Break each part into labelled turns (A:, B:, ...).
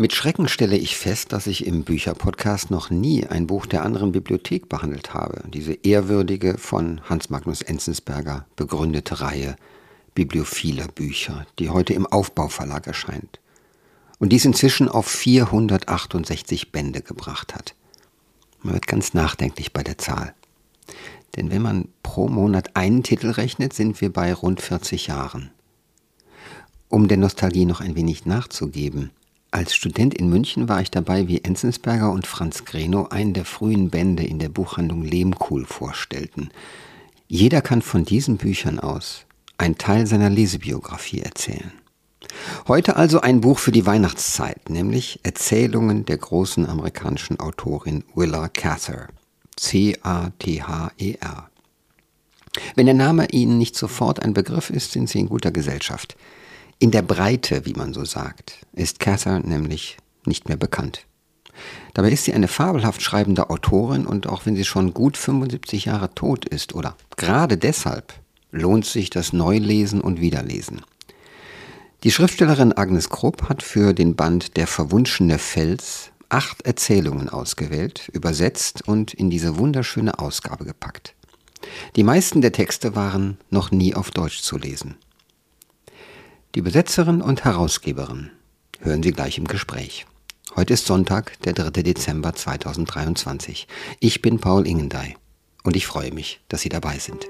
A: Mit Schrecken stelle ich fest, dass ich im Bücherpodcast noch nie ein Buch der anderen Bibliothek behandelt habe. Diese ehrwürdige von Hans Magnus Enzensberger begründete Reihe bibliophiler Bücher, die heute im Aufbauverlag erscheint und dies inzwischen auf 468 Bände gebracht hat. Man wird ganz nachdenklich bei der Zahl. Denn wenn man pro Monat einen Titel rechnet, sind wir bei rund 40 Jahren. Um der Nostalgie noch ein wenig nachzugeben, als Student in München war ich dabei, wie Enzensberger und Franz Greno einen der frühen Bände in der Buchhandlung Lehmkuhl vorstellten. Jeder kann von diesen Büchern aus einen Teil seiner Lesebiografie erzählen. Heute also ein Buch für die Weihnachtszeit, nämlich Erzählungen der großen amerikanischen Autorin Willa Cather. C-A-T-H-E-R. Wenn der Name Ihnen nicht sofort ein Begriff ist, sind Sie in guter Gesellschaft. In der Breite, wie man so sagt, ist Cather nämlich nicht mehr bekannt. Dabei ist sie eine fabelhaft schreibende Autorin und auch wenn sie schon gut 75 Jahre tot ist oder gerade deshalb lohnt sich das Neulesen und Wiederlesen. Die Schriftstellerin Agnes Krupp hat für den Band Der verwunschene Fels acht Erzählungen ausgewählt, übersetzt und in diese wunderschöne Ausgabe gepackt. Die meisten der Texte waren noch nie auf Deutsch zu lesen. Die Übersetzerin und Herausgeberin hören Sie gleich im Gespräch. Heute ist Sonntag, der 3. Dezember 2023. Ich bin Paul Ingendey und ich freue mich, dass Sie dabei sind.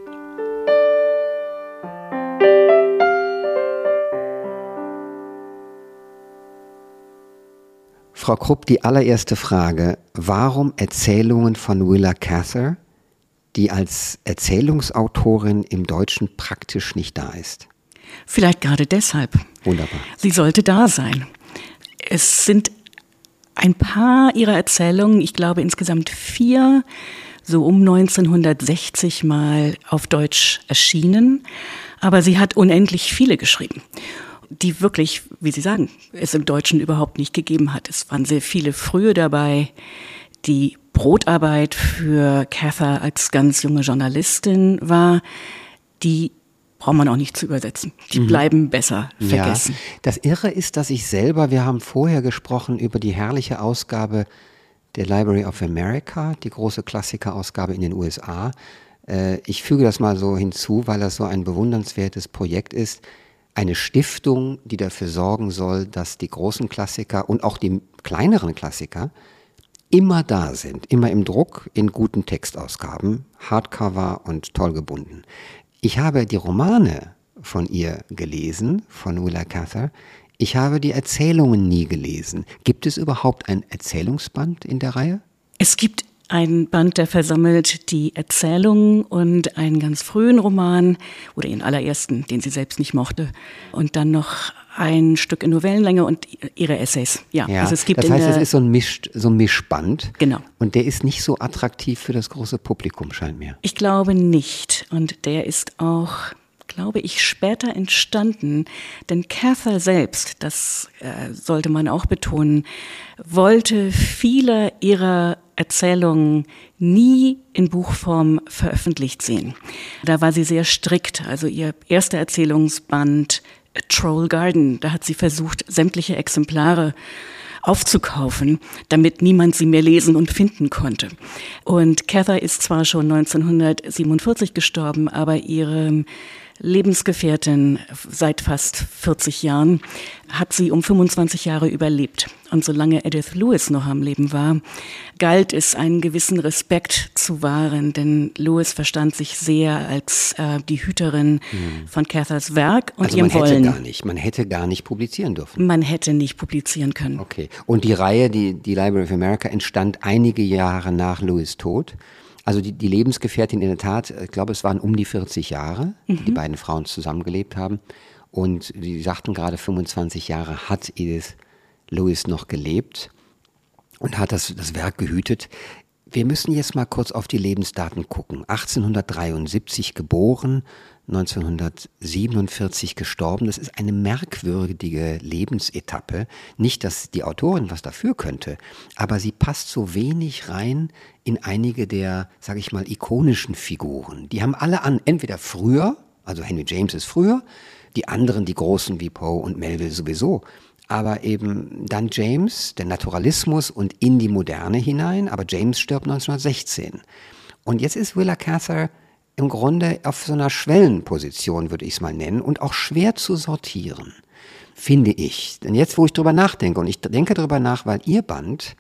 A: Frau Krupp, die allererste Frage. Warum Erzählungen von Willa Cather, die als Erzählungsautorin im Deutschen praktisch nicht da ist?
B: Vielleicht gerade deshalb.
A: Wunderbar.
B: Sie sollte da sein. Es sind ein paar ihrer Erzählungen, ich glaube insgesamt vier, so um 1960 mal auf Deutsch erschienen. Aber sie hat unendlich viele geschrieben, die wirklich, wie Sie sagen, es im Deutschen überhaupt nicht gegeben hat. Es waren sehr viele frühe dabei. Die Brotarbeit für Cather als ganz junge Journalistin war, die braucht man auch nicht zu übersetzen. Die mhm. bleiben besser vergessen.
A: Ja. Das Irre ist, dass ich selber, wir haben vorher gesprochen über die herrliche Ausgabe der Library of America, die große Klassikerausgabe in den USA. Äh, ich füge das mal so hinzu, weil das so ein bewundernswertes Projekt ist. Eine Stiftung, die dafür sorgen soll, dass die großen Klassiker und auch die kleineren Klassiker immer da sind, immer im Druck, in guten Textausgaben, Hardcover und toll gebunden. Ich habe die Romane von ihr gelesen, von Willa Cather. Ich habe die Erzählungen nie gelesen. Gibt es überhaupt ein Erzählungsband in der Reihe?
B: Es gibt ein Band, der versammelt die Erzählungen und einen ganz frühen Roman oder ihren allerersten, den sie selbst nicht mochte. Und dann noch ein Stück in Novellenlänge und ihre Essays.
A: Ja, ja also es gibt das heißt, es ist so ein, Misch, so ein Mischband.
B: Genau.
A: Und der ist nicht so attraktiv für das große Publikum, scheint mir.
B: Ich glaube nicht. Und der ist auch glaube ich, später entstanden. Denn Cather selbst, das äh, sollte man auch betonen, wollte viele ihrer Erzählungen nie in Buchform veröffentlicht sehen. Da war sie sehr strikt. Also ihr erster Erzählungsband Troll Garden, da hat sie versucht, sämtliche Exemplare aufzukaufen, damit niemand sie mehr lesen und finden konnte. Und Cather ist zwar schon 1947 gestorben, aber ihre Lebensgefährtin seit fast 40 Jahren, hat sie um 25 Jahre überlebt. Und solange Edith Lewis noch am Leben war, galt es, einen gewissen Respekt zu wahren, denn Lewis verstand sich sehr als äh, die Hüterin hm. von Cathers Werk und
A: also
B: ihrem
A: man
B: Wollen.
A: Hätte gar nicht, man hätte gar nicht publizieren dürfen.
B: Man hätte nicht publizieren können.
A: Okay. Und die Reihe, die, die Library of America, entstand einige Jahre nach Lewis Tod. Also die, die Lebensgefährtin in der Tat, ich glaube, es waren um die 40 Jahre, mhm. die beiden Frauen zusammengelebt haben. Und die sagten gerade, 25 Jahre hat Edith Lewis noch gelebt und hat das, das Werk gehütet. Wir müssen jetzt mal kurz auf die Lebensdaten gucken. 1873 geboren, 1947 gestorben. Das ist eine merkwürdige Lebensetappe. Nicht, dass die Autorin was dafür könnte, aber sie passt so wenig rein in einige der, sage ich mal, ikonischen Figuren. Die haben alle an, entweder früher, also Henry James ist früher, die anderen, die großen wie Poe und Melville sowieso, aber eben dann James, der Naturalismus und in die Moderne hinein, aber James stirbt 1916. Und jetzt ist Willa Cather im Grunde auf so einer Schwellenposition, würde ich es mal nennen, und auch schwer zu sortieren, finde ich. Denn jetzt, wo ich drüber nachdenke, und ich denke darüber nach, weil ihr Band,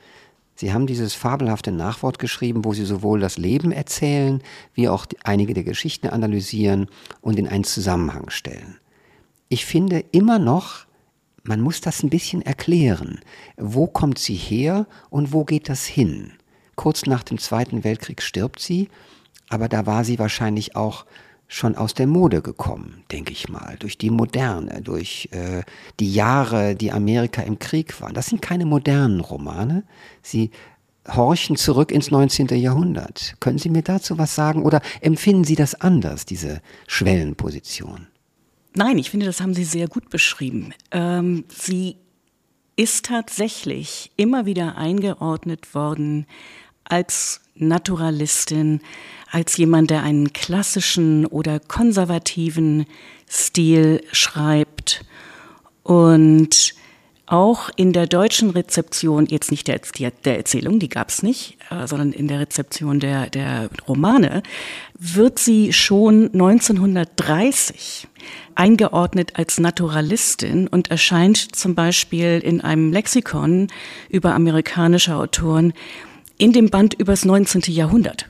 A: Sie haben dieses fabelhafte Nachwort geschrieben, wo Sie sowohl das Leben erzählen, wie auch einige der Geschichten analysieren und in einen Zusammenhang stellen. Ich finde immer noch, man muss das ein bisschen erklären. Wo kommt sie her und wo geht das hin? Kurz nach dem Zweiten Weltkrieg stirbt sie, aber da war sie wahrscheinlich auch schon aus der Mode gekommen, denke ich mal, durch die Moderne, durch äh, die Jahre, die Amerika im Krieg waren. Das sind keine modernen Romane. Sie horchen zurück ins 19. Jahrhundert. Können Sie mir dazu was sagen oder empfinden Sie das anders, diese Schwellenposition?
B: Nein, ich finde, das haben Sie sehr gut beschrieben. Ähm, sie ist tatsächlich immer wieder eingeordnet worden als Naturalistin, als jemand, der einen klassischen oder konservativen Stil schreibt. Und auch in der deutschen Rezeption, jetzt nicht der, der Erzählung, die gab es nicht, äh, sondern in der Rezeption der, der Romane, wird sie schon 1930 eingeordnet als Naturalistin und erscheint zum Beispiel in einem Lexikon über amerikanische Autoren in dem Band übers 19. Jahrhundert.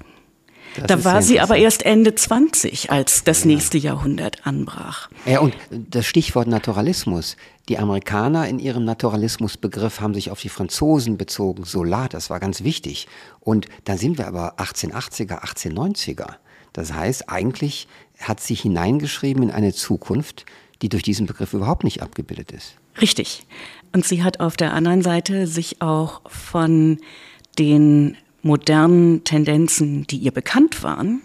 B: Das da war sie aber erst Ende 20, als das ja. nächste Jahrhundert anbrach.
A: Ja, und das Stichwort Naturalismus. Die Amerikaner in ihrem Naturalismusbegriff haben sich auf die Franzosen bezogen, Solar, das war ganz wichtig. Und dann sind wir aber 1880er, 1890er. Das heißt, eigentlich hat sie hineingeschrieben in eine Zukunft, die durch diesen Begriff überhaupt nicht abgebildet ist.
B: Richtig. Und sie hat auf der anderen Seite sich auch von den modernen Tendenzen, die ihr bekannt waren,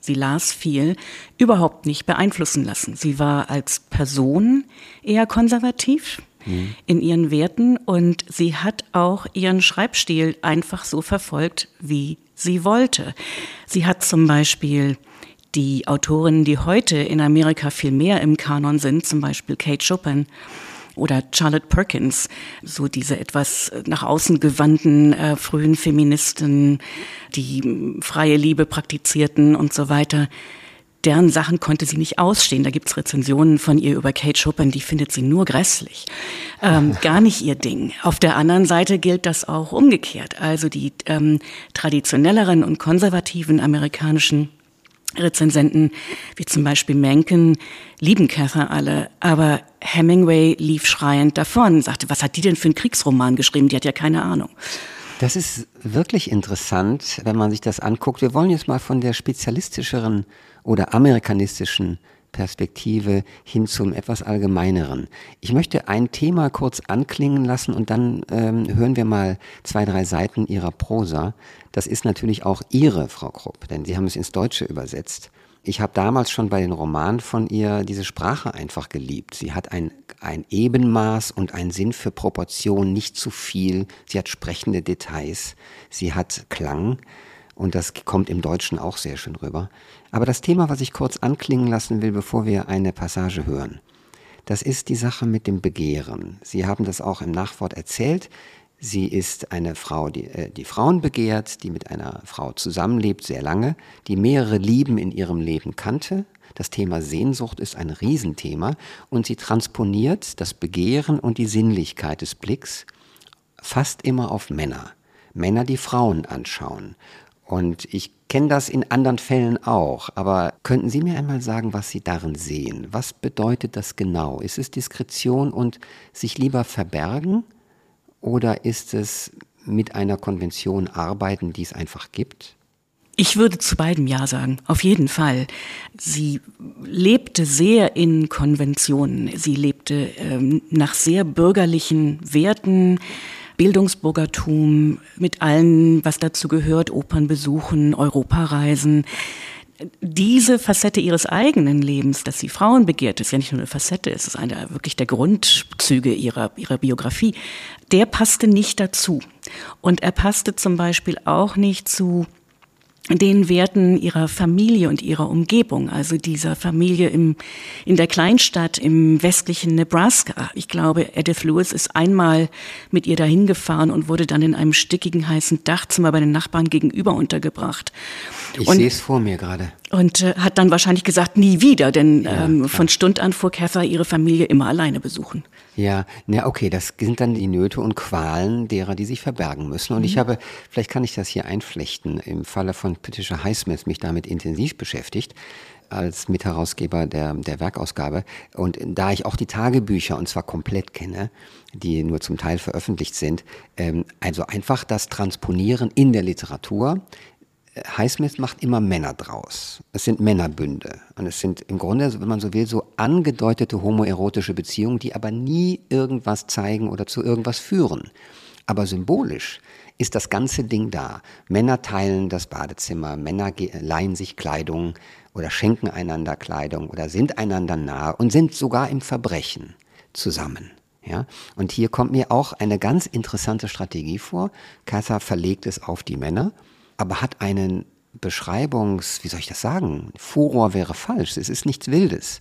B: sie las viel, überhaupt nicht beeinflussen lassen. Sie war als Person eher konservativ mhm. in ihren Werten und sie hat auch ihren Schreibstil einfach so verfolgt, wie sie wollte. Sie hat zum Beispiel die Autorinnen, die heute in Amerika viel mehr im Kanon sind, zum Beispiel Kate Chopin, oder Charlotte Perkins, so diese etwas nach außen gewandten äh, frühen Feministen, die freie Liebe praktizierten und so weiter. Deren Sachen konnte sie nicht ausstehen. Da gibt's Rezensionen von ihr über Kate Chopin, die findet sie nur grässlich. Ähm, gar nicht ihr Ding. Auf der anderen Seite gilt das auch umgekehrt. Also die ähm, traditionelleren und konservativen amerikanischen Rezensenten, wie zum Beispiel Mencken, lieben Cather alle, aber Hemingway lief schreiend davon, sagte, was hat die denn für einen Kriegsroman geschrieben? Die hat ja keine Ahnung.
A: Das ist wirklich interessant, wenn man sich das anguckt. Wir wollen jetzt mal von der spezialistischeren oder amerikanistischen Perspektive hin zum etwas allgemeineren. Ich möchte ein Thema kurz anklingen lassen und dann ähm, hören wir mal zwei, drei Seiten Ihrer Prosa. Das ist natürlich auch Ihre, Frau Krupp, denn Sie haben es ins Deutsche übersetzt. Ich habe damals schon bei den Romanen von ihr diese Sprache einfach geliebt. Sie hat ein, ein Ebenmaß und einen Sinn für Proportion, nicht zu viel. Sie hat sprechende Details. Sie hat Klang. Und das kommt im Deutschen auch sehr schön rüber. Aber das Thema, was ich kurz anklingen lassen will, bevor wir eine Passage hören, das ist die Sache mit dem Begehren. Sie haben das auch im Nachwort erzählt. Sie ist eine Frau, die, äh, die Frauen begehrt, die mit einer Frau zusammenlebt, sehr lange, die mehrere Lieben in ihrem Leben kannte. Das Thema Sehnsucht ist ein Riesenthema und sie transponiert das Begehren und die Sinnlichkeit des Blicks fast immer auf Männer. Männer, die Frauen anschauen. Und ich kenne das in anderen Fällen auch, aber könnten Sie mir einmal sagen, was Sie darin sehen? Was bedeutet das genau? Ist es Diskretion und sich lieber verbergen oder ist es mit einer Konvention arbeiten, die es einfach gibt?
B: Ich würde zu beidem Ja sagen, auf jeden Fall. Sie lebte sehr in Konventionen. Sie lebte ähm, nach sehr bürgerlichen Werten. Bildungsbürgertum mit allem, was dazu gehört, Opern besuchen, Europareisen. Diese Facette ihres eigenen Lebens, dass sie Frauen begehrt, ist ja nicht nur eine Facette, es ist eine wirklich der Grundzüge ihrer, ihrer Biografie. Der passte nicht dazu. Und er passte zum Beispiel auch nicht zu den Werten ihrer Familie und ihrer Umgebung, also dieser Familie im, in der Kleinstadt im westlichen Nebraska. Ich glaube, Edith Lewis ist einmal mit ihr dahin gefahren und wurde dann in einem stickigen, heißen Dachzimmer bei den Nachbarn gegenüber untergebracht.
A: Ich sehe es vor mir gerade.
B: Und äh, hat dann wahrscheinlich gesagt, nie wieder, denn ja, ähm, von Stund an fuhr Cather ihre Familie immer alleine besuchen.
A: Ja, na okay, das sind dann die Nöte und Qualen derer, die sich verbergen müssen. Und mhm. ich habe, vielleicht kann ich das hier einflechten, im Falle von Patricia Highsmith mich damit intensiv beschäftigt als Mitherausgeber der, der Werkausgabe. Und da ich auch die Tagebücher, und zwar komplett kenne, die nur zum Teil veröffentlicht sind, ähm, also einfach das Transponieren in der Literatur Highsmith macht immer Männer draus. Es sind Männerbünde. Und es sind im Grunde, wenn man so will, so angedeutete homoerotische Beziehungen, die aber nie irgendwas zeigen oder zu irgendwas führen. Aber symbolisch ist das ganze Ding da. Männer teilen das Badezimmer, Männer leihen sich Kleidung oder schenken einander Kleidung oder sind einander nahe und sind sogar im Verbrechen zusammen. Ja? Und hier kommt mir auch eine ganz interessante Strategie vor. Kassa verlegt es auf die Männer aber hat einen Beschreibungs, wie soll ich das sagen? Furor wäre falsch, es ist nichts Wildes.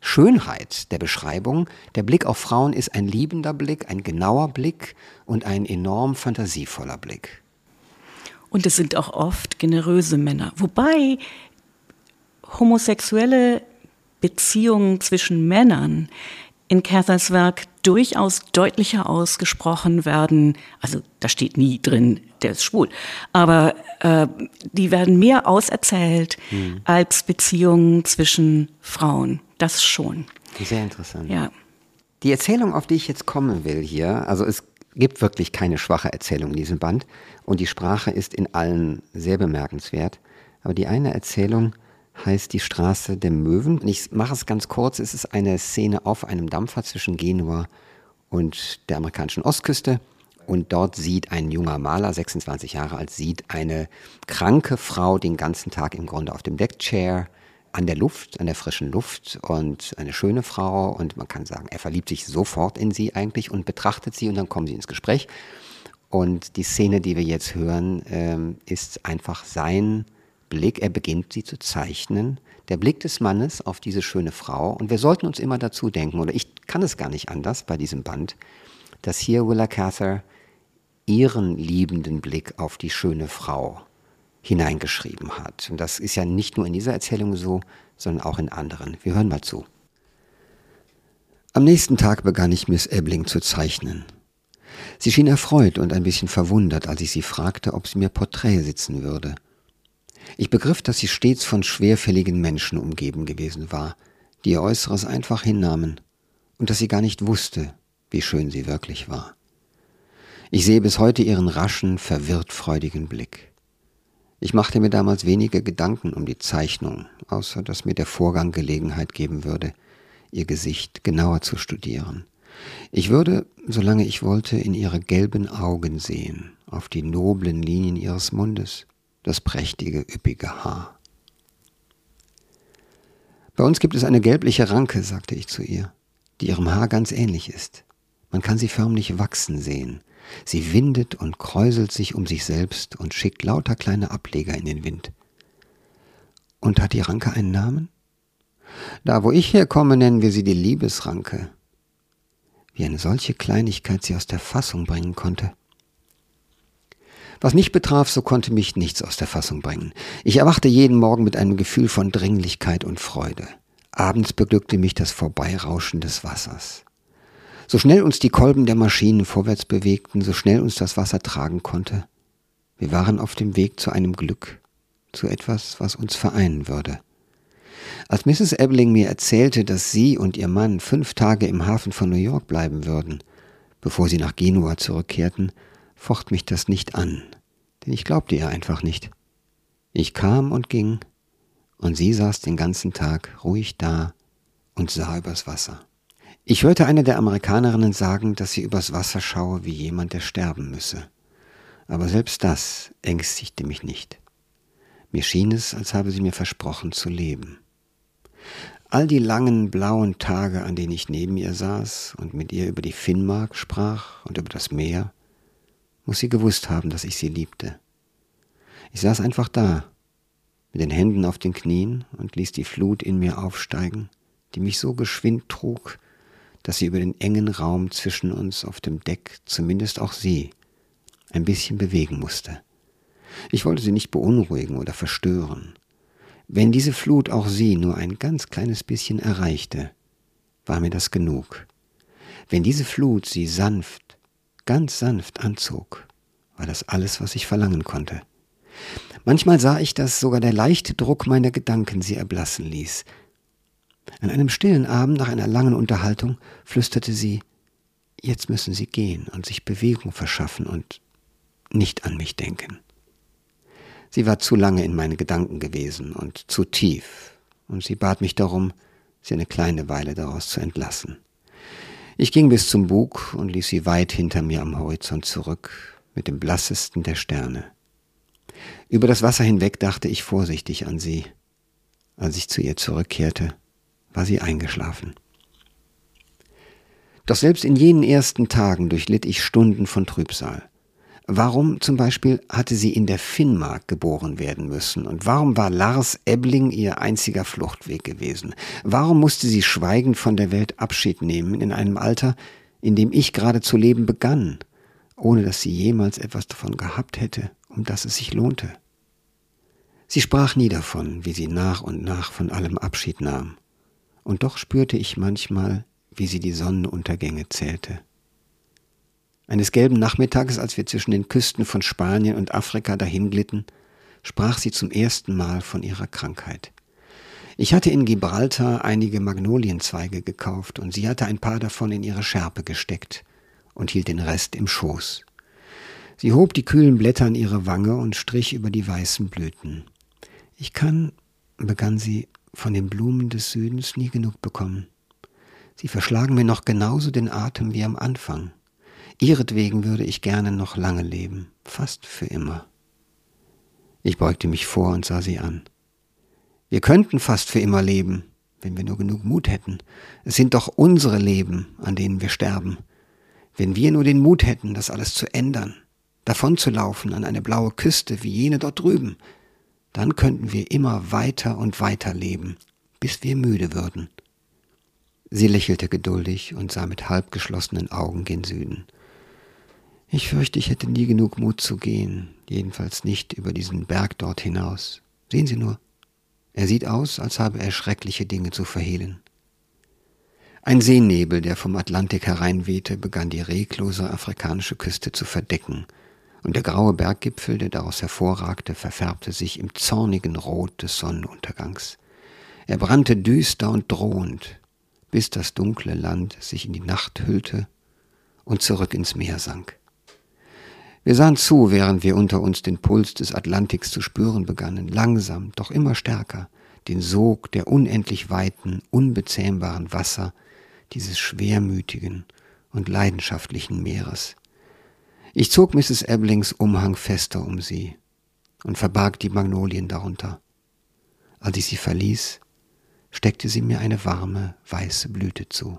A: Schönheit der Beschreibung, der Blick auf Frauen ist ein liebender Blick, ein genauer Blick und ein enorm fantasievoller Blick.
B: Und es sind auch oft generöse Männer. Wobei homosexuelle Beziehungen zwischen Männern in Cathers Werk durchaus deutlicher ausgesprochen werden. Also da steht nie drin, der ist schwul. Aber äh, die werden mehr auserzählt hm. als Beziehungen zwischen Frauen. Das schon.
A: Sehr interessant.
B: Ja.
A: Die Erzählung, auf die ich jetzt kommen will hier, also es gibt wirklich keine schwache Erzählung in diesem Band und die Sprache ist in allen sehr bemerkenswert. Aber die eine Erzählung heißt Die Straße der Möwen. Und ich mache es ganz kurz. Es ist eine Szene auf einem Dampfer zwischen Genua und der amerikanischen Ostküste. Und dort sieht ein junger Maler, 26 Jahre alt, sieht eine kranke Frau den ganzen Tag im Grunde auf dem Deckchair an der Luft, an der frischen Luft und eine schöne Frau. Und man kann sagen, er verliebt sich sofort in sie eigentlich und betrachtet sie und dann kommen sie ins Gespräch. Und die Szene, die wir jetzt hören, ähm, ist einfach sein Blick, er beginnt sie zu zeichnen, der Blick des Mannes auf diese schöne Frau. Und wir sollten uns immer dazu denken, oder ich kann es gar nicht anders bei diesem Band, dass hier Willa Cather ihren liebenden Blick auf die schöne Frau hineingeschrieben hat. Und das ist ja nicht nur in dieser Erzählung so, sondern auch in anderen. Wir hören mal zu. Am nächsten Tag begann ich Miss Ebling zu zeichnen. Sie schien erfreut und ein bisschen verwundert, als ich sie fragte, ob sie mir Porträt sitzen würde. Ich begriff, dass sie stets von schwerfälligen Menschen umgeben gewesen war, die ihr Äußeres einfach hinnahmen, und dass sie gar nicht wusste, wie schön sie wirklich war. Ich sehe bis heute ihren raschen, verwirrt freudigen Blick. Ich machte mir damals wenige Gedanken um die Zeichnung, außer dass mir der Vorgang Gelegenheit geben würde, ihr Gesicht genauer zu studieren. Ich würde, solange ich wollte, in ihre gelben Augen sehen, auf die noblen Linien ihres Mundes, das prächtige, üppige Haar. Bei uns gibt es eine gelbliche Ranke, sagte ich zu ihr, die ihrem Haar ganz ähnlich ist. Man kann sie förmlich wachsen sehen. Sie windet und kräuselt sich um sich selbst und schickt lauter kleine Ableger in den Wind. Und hat die Ranke einen Namen? Da, wo ich herkomme, nennen wir sie die Liebesranke. Wie eine solche Kleinigkeit sie aus der Fassung bringen konnte. Was mich betraf, so konnte mich nichts aus der Fassung bringen. Ich erwachte jeden Morgen mit einem Gefühl von Dringlichkeit und Freude. Abends beglückte mich das Vorbeirauschen des Wassers. So schnell uns die Kolben der Maschinen vorwärts bewegten, so schnell uns das Wasser tragen konnte. Wir waren auf dem Weg zu einem Glück, zu etwas, was uns vereinen würde. Als Mrs. Ebling mir erzählte, dass sie und ihr Mann fünf Tage im Hafen von New York bleiben würden, bevor sie nach Genua zurückkehrten, focht mich das nicht an, denn ich glaubte ihr einfach nicht. Ich kam und ging, und sie saß den ganzen Tag ruhig da und sah übers Wasser. Ich hörte eine der Amerikanerinnen sagen, dass sie übers Wasser schaue wie jemand, der sterben müsse. Aber selbst das ängstigte mich nicht. Mir schien es, als habe sie mir versprochen zu leben. All die langen blauen Tage, an denen ich neben ihr saß und mit ihr über die Finnmark sprach und über das Meer, muss sie gewusst haben, dass ich sie liebte. Ich saß einfach da mit den Händen auf den Knien und ließ die Flut in mir aufsteigen, die mich so geschwind trug, dass sie über den engen Raum zwischen uns auf dem Deck, zumindest auch sie, ein bisschen bewegen musste. Ich wollte sie nicht beunruhigen oder verstören. Wenn diese Flut auch sie nur ein ganz kleines bisschen erreichte, war mir das genug. Wenn diese Flut sie sanft, ganz sanft anzog, war das alles, was ich verlangen konnte. Manchmal sah ich, dass sogar der leichte Druck meiner Gedanken sie erblassen ließ. An einem stillen Abend nach einer langen Unterhaltung flüsterte sie, jetzt müssen Sie gehen und sich Bewegung verschaffen und nicht an mich denken. Sie war zu lange in meine Gedanken gewesen und zu tief, und sie bat mich darum, sie eine kleine Weile daraus zu entlassen. Ich ging bis zum Bug und ließ sie weit hinter mir am Horizont zurück, mit dem blassesten der Sterne. Über das Wasser hinweg dachte ich vorsichtig an sie. Als ich zu ihr zurückkehrte, war sie eingeschlafen. Doch selbst in jenen ersten Tagen durchlitt ich Stunden von Trübsal. Warum zum Beispiel hatte sie in der Finnmark geboren werden müssen? Und warum war Lars Ebling ihr einziger Fluchtweg gewesen? Warum musste sie schweigend von der Welt Abschied nehmen in einem Alter, in dem ich gerade zu leben begann, ohne dass sie jemals etwas davon gehabt hätte, um das es sich lohnte? Sie sprach nie davon, wie sie nach und nach von allem Abschied nahm. Und doch spürte ich manchmal, wie sie die Sonnenuntergänge zählte. Eines gelben Nachmittages, als wir zwischen den Küsten von Spanien und Afrika dahinglitten, sprach sie zum ersten Mal von ihrer Krankheit. Ich hatte in Gibraltar einige Magnolienzweige gekauft und sie hatte ein paar davon in ihre Schärpe gesteckt und hielt den Rest im Schoß. Sie hob die kühlen Blätter an ihre Wange und strich über die weißen Blüten. Ich kann, begann sie, von den Blumen des Südens nie genug bekommen. Sie verschlagen mir noch genauso den Atem wie am Anfang. Ihretwegen würde ich gerne noch lange leben, fast für immer. Ich beugte mich vor und sah sie an. Wir könnten fast für immer leben, wenn wir nur genug Mut hätten. Es sind doch unsere Leben, an denen wir sterben. Wenn wir nur den Mut hätten, das alles zu ändern, davonzulaufen an eine blaue Küste wie jene dort drüben, dann könnten wir immer weiter und weiter leben, bis wir müde würden. Sie lächelte geduldig und sah mit halb geschlossenen Augen gen Süden. Ich fürchte, ich hätte nie genug Mut zu gehen, jedenfalls nicht über diesen Berg dort hinaus. Sehen Sie nur, er sieht aus, als habe er schreckliche Dinge zu verhehlen. Ein Seenebel, der vom Atlantik hereinwehte, begann die reglose afrikanische Küste zu verdecken, und der graue Berggipfel, der daraus hervorragte, verfärbte sich im zornigen Rot des Sonnenuntergangs. Er brannte düster und drohend, bis das dunkle Land sich in die Nacht hüllte und zurück ins Meer sank. Wir sahen zu, während wir unter uns den Puls des Atlantiks zu spüren begannen, langsam, doch immer stärker, den Sog der unendlich weiten, unbezähmbaren Wasser dieses schwermütigen und leidenschaftlichen Meeres. Ich zog Mrs. Eblings Umhang fester um sie und verbarg die Magnolien darunter. Als ich sie verließ, steckte sie mir eine warme, weiße Blüte zu.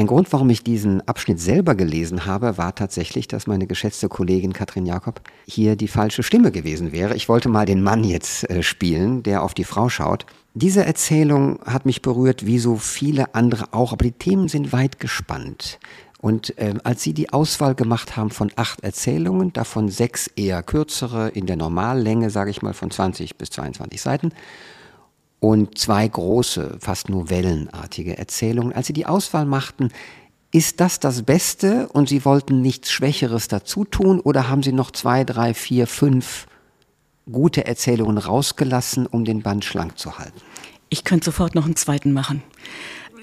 A: Ein Grund, warum ich diesen Abschnitt selber gelesen habe, war tatsächlich, dass meine geschätzte Kollegin Katrin Jakob hier die falsche Stimme gewesen wäre. Ich wollte mal den Mann jetzt äh, spielen, der auf die Frau schaut. Diese Erzählung hat mich berührt, wie so viele andere auch, aber die Themen sind weit gespannt. Und äh, als Sie die Auswahl gemacht haben von acht Erzählungen, davon sechs eher kürzere, in der Normallänge, sage ich mal, von 20 bis 22 Seiten, und zwei große, fast novellenartige Erzählungen. Als sie die Auswahl machten, ist das das Beste und Sie wollten nichts Schwächeres dazu tun oder haben Sie noch zwei, drei, vier, fünf gute Erzählungen rausgelassen, um den Band schlank zu halten?
B: Ich könnte sofort noch einen zweiten machen.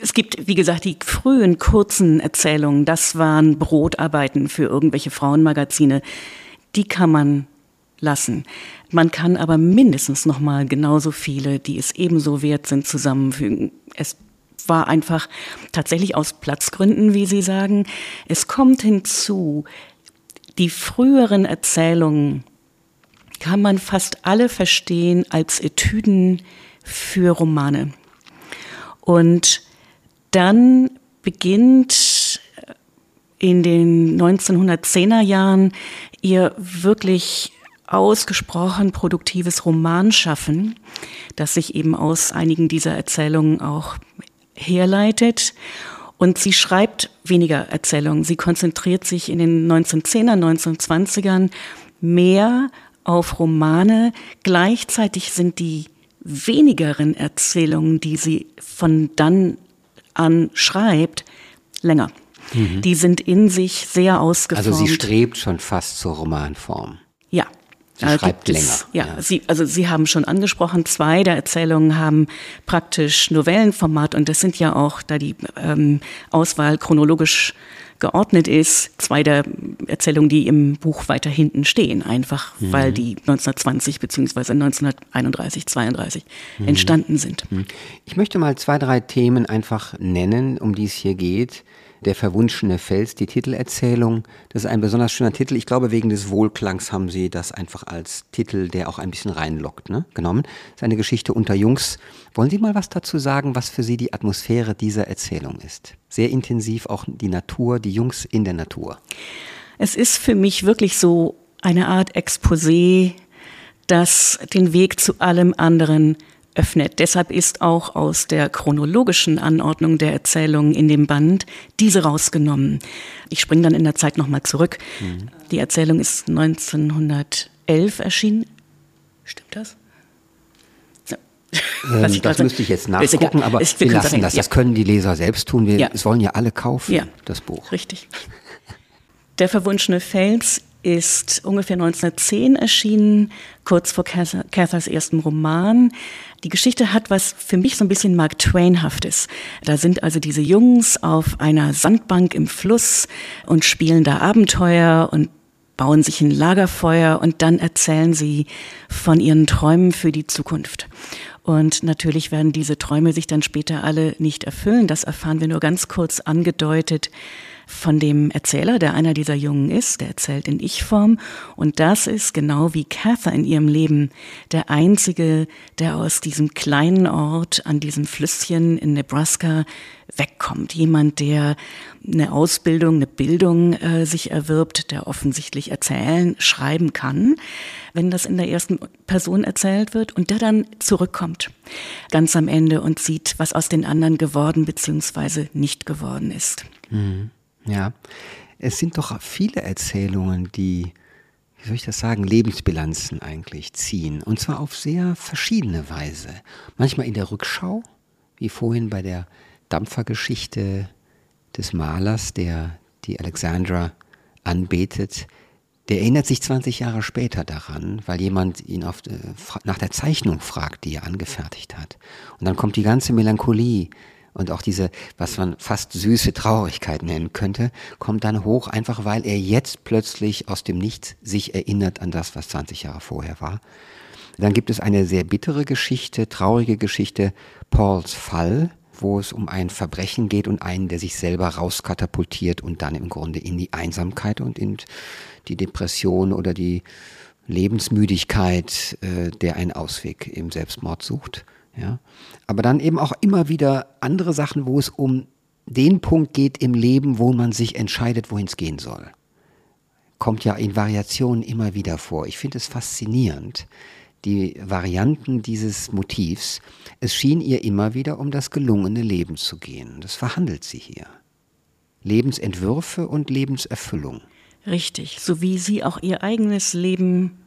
B: Es gibt, wie gesagt, die frühen kurzen Erzählungen, das waren Brotarbeiten für irgendwelche Frauenmagazine. Die kann man lassen. Man kann aber mindestens noch mal genauso viele, die es ebenso wert sind, zusammenfügen. Es war einfach tatsächlich aus Platzgründen, wie Sie sagen. Es kommt hinzu, die früheren Erzählungen kann man fast alle verstehen als Etüden für Romane. Und dann beginnt in den 1910er Jahren ihr wirklich ausgesprochen produktives Romanschaffen, das sich eben aus einigen dieser Erzählungen auch herleitet. Und sie schreibt weniger Erzählungen. Sie konzentriert sich in den 1910er, 1920ern mehr auf Romane. Gleichzeitig sind die wenigeren Erzählungen, die sie von dann an schreibt, länger. Mhm. Die sind in sich sehr ausgeformt.
A: Also sie strebt schon fast zur Romanform. Sie äh, schreibt länger. Es,
B: ja, ja, Sie, also Sie haben schon angesprochen, zwei der Erzählungen haben praktisch Novellenformat und das sind ja auch, da die ähm, Auswahl chronologisch geordnet ist, zwei der Erzählungen, die im Buch weiter hinten stehen, einfach mhm. weil die 1920 beziehungsweise 1931, 32 mhm. entstanden sind. Mhm.
A: Ich möchte mal zwei, drei Themen einfach nennen, um die es hier geht. Der verwunschene Fels, die Titelerzählung. Das ist ein besonders schöner Titel. Ich glaube, wegen des Wohlklangs haben sie das einfach als Titel, der auch ein bisschen reinlockt, ne, genommen. Das ist eine Geschichte unter Jungs. Wollen Sie mal was dazu sagen, was für Sie die Atmosphäre dieser Erzählung ist? Sehr intensiv auch die Natur, die Jungs in der Natur.
B: Es ist für mich wirklich so eine Art Exposé, das den Weg zu allem anderen öffnet. Deshalb ist auch aus der chronologischen Anordnung der Erzählungen in dem Band diese rausgenommen. Ich springe dann in der Zeit nochmal zurück. Mhm. Die Erzählung ist 1911 erschienen. Stimmt das?
A: Ähm, das müsste ich jetzt nachgucken, aber ich, wir, wir lassen das. Ja. Das können die Leser selbst tun. Wir, ja. Wollen ja alle kaufen, ja. das Buch.
B: Richtig. Der verwunschene Fels ist ungefähr 1910 erschienen, kurz vor Cathars ersten Roman. Die Geschichte hat was für mich so ein bisschen Mark Twainhaftes. Da sind also diese Jungs auf einer Sandbank im Fluss und spielen da Abenteuer und bauen sich ein Lagerfeuer und dann erzählen sie von ihren Träumen für die Zukunft. Und natürlich werden diese Träume sich dann später alle nicht erfüllen. Das erfahren wir nur ganz kurz angedeutet von dem Erzähler, der einer dieser Jungen ist, der erzählt in Ich-Form. Und das ist genau wie Cather in ihrem Leben der einzige, der aus diesem kleinen Ort an diesem Flüsschen in Nebraska wegkommt. Jemand, der eine Ausbildung, eine Bildung äh, sich erwirbt, der offensichtlich erzählen, schreiben kann, wenn das in der ersten Person erzählt wird und der dann zurückkommt, ganz am Ende und sieht, was aus den anderen geworden bzw. nicht geworden ist.
A: Mhm. Ja, es sind doch viele Erzählungen, die, wie soll ich das sagen, Lebensbilanzen eigentlich ziehen. Und zwar auf sehr verschiedene Weise. Manchmal in der Rückschau, wie vorhin bei der Dampfergeschichte des Malers, der die Alexandra anbetet. Der erinnert sich 20 Jahre später daran, weil jemand ihn auf, äh, nach der Zeichnung fragt, die er angefertigt hat. Und dann kommt die ganze Melancholie und auch diese, was man fast süße Traurigkeit nennen könnte, kommt dann hoch, einfach weil er jetzt plötzlich aus dem Nichts sich erinnert an das, was 20 Jahre vorher war. Dann gibt es eine sehr bittere Geschichte, traurige Geschichte, Pauls Fall, wo es um ein Verbrechen geht und einen, der sich selber rauskatapultiert und dann im Grunde in die Einsamkeit und in die Depression oder die Lebensmüdigkeit, äh, der einen Ausweg im Selbstmord sucht. Ja? Aber dann eben auch immer wieder andere Sachen, wo es um den Punkt geht im Leben, wo man sich entscheidet, wohin es gehen soll. Kommt ja in Variationen immer wieder vor. Ich finde es faszinierend, die Varianten dieses Motivs. Es schien ihr immer wieder um das gelungene Leben zu gehen. Das verhandelt sie hier. Lebensentwürfe und Lebenserfüllung.
B: Richtig, so wie sie auch ihr eigenes Leben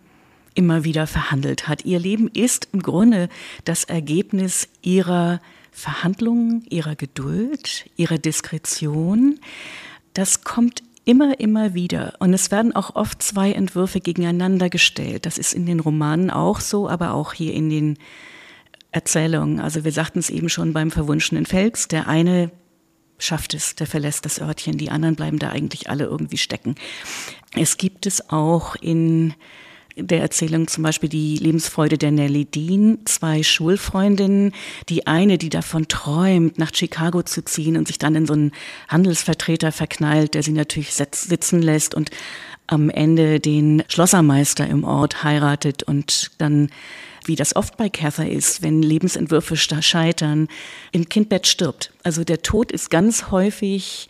B: immer wieder verhandelt hat. Ihr Leben ist im Grunde das Ergebnis ihrer Verhandlungen, ihrer Geduld, ihrer Diskretion. Das kommt immer, immer wieder. Und es werden auch oft zwei Entwürfe gegeneinander gestellt. Das ist in den Romanen auch so, aber auch hier in den Erzählungen. Also wir sagten es eben schon beim verwunschenen Fels. Der eine schafft es, der verlässt das Örtchen. Die anderen bleiben da eigentlich alle irgendwie stecken. Es gibt es auch in der Erzählung zum Beispiel die Lebensfreude der Nelly Dean, zwei Schulfreundinnen, die eine, die davon träumt, nach Chicago zu ziehen und sich dann in so einen Handelsvertreter verknallt, der sie natürlich sitzen lässt und am Ende den Schlossermeister im Ort heiratet und dann wie das oft bei Cather ist, wenn Lebensentwürfe scheitern, im Kindbett stirbt. Also der Tod ist ganz häufig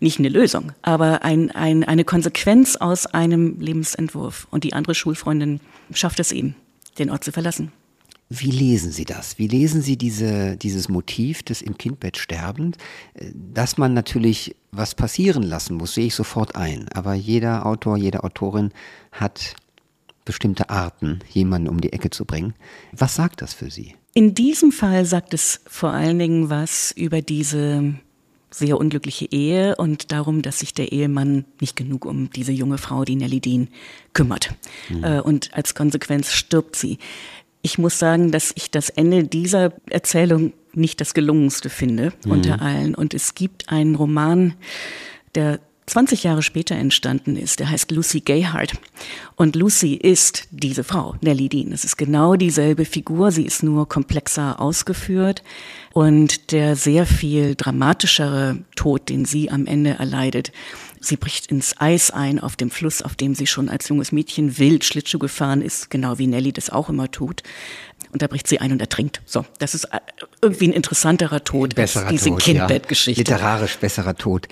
B: nicht eine Lösung, aber ein, ein, eine Konsequenz aus einem Lebensentwurf. Und die andere Schulfreundin schafft es eben, den Ort zu verlassen.
A: Wie lesen Sie das? Wie lesen Sie diese, dieses Motiv des im Kindbett sterbend? Dass man natürlich was passieren lassen muss, sehe ich sofort ein. Aber jeder Autor, jede Autorin hat bestimmte Arten, jemanden um die Ecke zu bringen. Was sagt das für Sie?
B: In diesem Fall sagt es vor allen Dingen was über diese sehr unglückliche Ehe und darum, dass sich der Ehemann nicht genug um diese junge Frau, die Nelly Dean, kümmert. Mhm. Und als Konsequenz stirbt sie. Ich muss sagen, dass ich das Ende dieser Erzählung nicht das gelungenste finde mhm. unter allen. Und es gibt einen Roman, der 20 Jahre später entstanden ist. Der heißt Lucy Gayheart. Und Lucy ist diese Frau, Nellie Dean. Es ist genau dieselbe Figur, sie ist nur komplexer ausgeführt. Und der sehr viel dramatischere Tod, den sie am Ende erleidet, Sie bricht ins Eis ein auf dem Fluss, auf dem sie schon als junges Mädchen wild Schlittschuh gefahren ist, genau wie Nelly das auch immer tut. Und da bricht sie ein und ertrinkt. So, das ist äh, irgendwie ein interessanterer Tod
A: besserer als diese Kindbettgeschichte. Ja. Literarisch besserer Tod.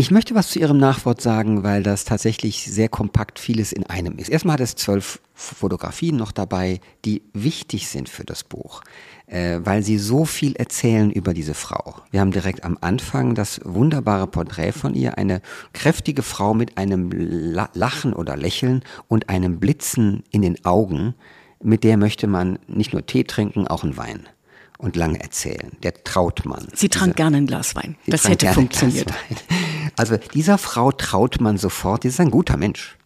A: Ich möchte was zu Ihrem Nachwort sagen, weil das tatsächlich sehr kompakt vieles in einem ist. Erstmal hat es zwölf Fotografien noch dabei, die wichtig sind für das Buch, äh, weil sie so viel erzählen über diese Frau. Wir haben direkt am Anfang das wunderbare Porträt von ihr, eine kräftige Frau mit einem Lachen oder Lächeln und einem Blitzen in den Augen, mit der möchte man nicht nur Tee trinken, auch einen Wein und lange erzählen. Der traut man.
B: Sie trank gerne ein Glas Wein. Das hätte funktioniert.
A: Also dieser Frau traut man sofort, die ist ein guter Mensch.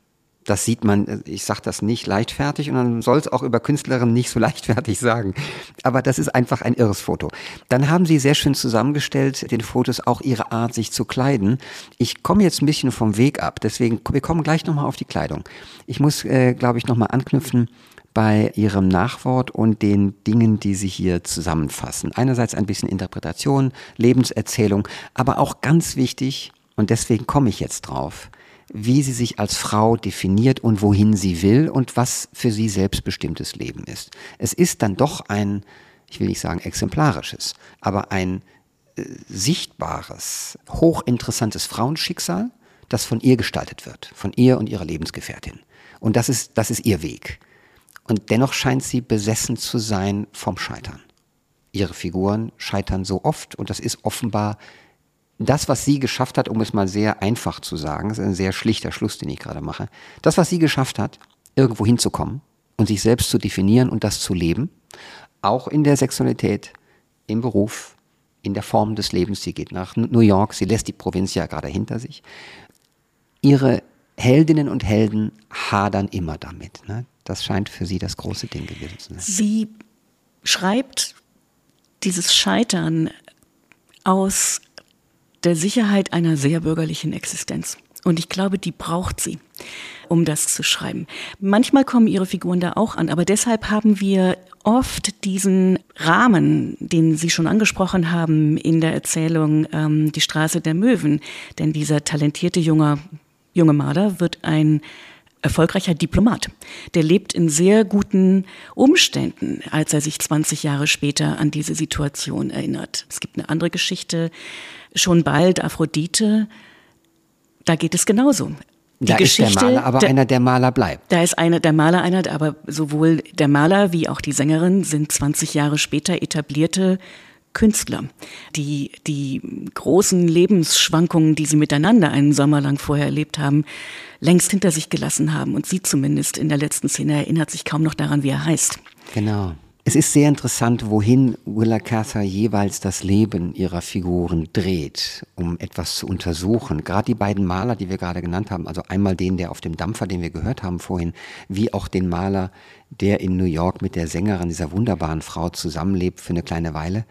A: Das sieht man, ich sage das nicht leichtfertig und man soll es auch über Künstlerinnen nicht so leichtfertig sagen. Aber das ist einfach ein irres Foto. Dann haben sie sehr schön zusammengestellt, den Fotos auch ihre Art, sich zu kleiden. Ich komme jetzt ein bisschen vom Weg ab, deswegen, wir kommen gleich nochmal auf die Kleidung. Ich muss, äh, glaube ich, nochmal anknüpfen bei ihrem Nachwort und den Dingen, die sie hier zusammenfassen. Einerseits ein bisschen Interpretation, Lebenserzählung, aber auch ganz wichtig, und deswegen komme ich jetzt drauf, wie sie sich als Frau definiert und wohin sie will und was für sie selbstbestimmtes Leben ist. Es ist dann doch ein, ich will nicht sagen exemplarisches, aber ein äh, sichtbares, hochinteressantes Frauenschicksal, das von ihr gestaltet wird, von ihr und ihrer Lebensgefährtin. Und das ist, das ist ihr Weg. Und dennoch scheint sie besessen zu sein vom Scheitern. Ihre Figuren scheitern so oft und das ist offenbar das, was sie geschafft hat, um es mal sehr einfach zu sagen, das ist ein sehr schlichter Schluss, den ich gerade mache, das, was sie geschafft hat, irgendwo hinzukommen und sich selbst zu definieren und das zu leben, auch in der Sexualität, im Beruf, in der Form des Lebens. Sie geht nach New York, sie lässt die Provinz ja gerade hinter sich. Ihre Heldinnen und Helden hadern immer damit. Ne? Das scheint für Sie das große Ding gewesen zu sein.
B: Sie schreibt dieses Scheitern aus der Sicherheit einer sehr bürgerlichen Existenz. Und ich glaube, die braucht sie, um das zu schreiben. Manchmal kommen ihre Figuren da auch an, aber deshalb haben wir oft diesen Rahmen, den Sie schon angesprochen haben in der Erzählung ähm, Die Straße der Möwen. Denn dieser talentierte junge, junge Maler wird ein erfolgreicher Diplomat. Der lebt in sehr guten Umständen, als er sich 20 Jahre später an diese Situation erinnert. Es gibt eine andere Geschichte, schon bald Aphrodite, da geht es genauso.
A: Die da Geschichte, ist der Maler aber der, einer, der Maler bleibt.
B: Da ist einer, der Maler einer, aber sowohl der Maler wie auch die Sängerin sind 20 Jahre später etablierte Künstler, die die großen Lebensschwankungen, die sie miteinander einen Sommer lang vorher erlebt haben, längst hinter sich gelassen haben. Und sie zumindest in der letzten Szene erinnert sich kaum noch daran, wie er heißt.
A: Genau. Es ist sehr interessant, wohin Willa Cather jeweils das Leben ihrer Figuren dreht, um etwas zu untersuchen. Gerade die beiden Maler, die wir gerade genannt haben, also einmal den, der auf dem Dampfer, den wir gehört haben vorhin, wie auch den Maler, der in New York mit der Sängerin, dieser wunderbaren Frau zusammenlebt für eine kleine Weile.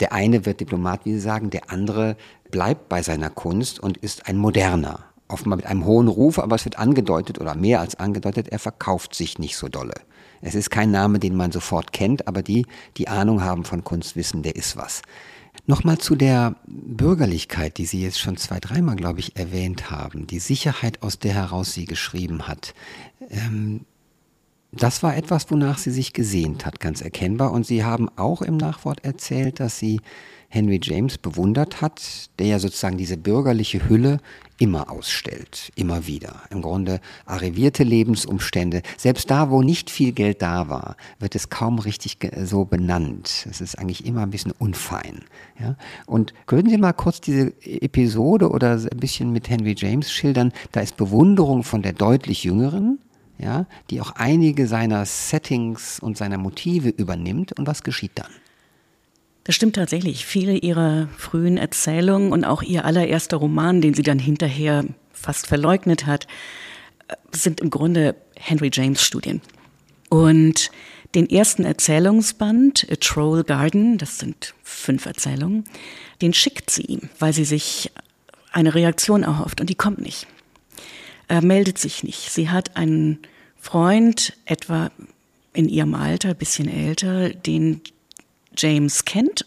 A: Der eine wird Diplomat, wie Sie sagen, der andere bleibt bei seiner Kunst und ist ein moderner. Offenbar mit einem hohen Ruf, aber es wird angedeutet oder mehr als angedeutet, er verkauft sich nicht so dolle. Es ist kein Name, den man sofort kennt, aber die, die Ahnung haben von Kunst, wissen, der ist was. Nochmal zu der Bürgerlichkeit, die Sie jetzt schon zwei, dreimal, glaube ich, erwähnt haben. Die Sicherheit, aus der heraus sie geschrieben hat. Ähm, das war etwas, wonach sie sich gesehnt hat, ganz erkennbar. Und Sie haben auch im Nachwort erzählt, dass sie Henry James bewundert hat, der ja sozusagen diese bürgerliche Hülle immer ausstellt, immer wieder. Im Grunde arrivierte Lebensumstände. Selbst da, wo nicht viel Geld da war, wird es kaum richtig so benannt. Es ist eigentlich immer ein bisschen unfein. Ja? Und können Sie mal kurz diese Episode oder ein bisschen mit Henry James schildern? Da ist Bewunderung von der deutlich jüngeren, ja, die auch einige seiner Settings und seiner Motive übernimmt. Und was geschieht dann?
B: Das stimmt tatsächlich. Viele ihrer frühen Erzählungen und auch ihr allererster Roman, den sie dann hinterher fast verleugnet hat, sind im Grunde Henry James Studien. Und den ersten Erzählungsband, A Troll Garden, das sind fünf Erzählungen, den schickt sie ihm, weil sie sich eine Reaktion erhofft und die kommt nicht. Er meldet sich nicht. Sie hat einen Freund, etwa in ihrem Alter, bisschen älter, den James kennt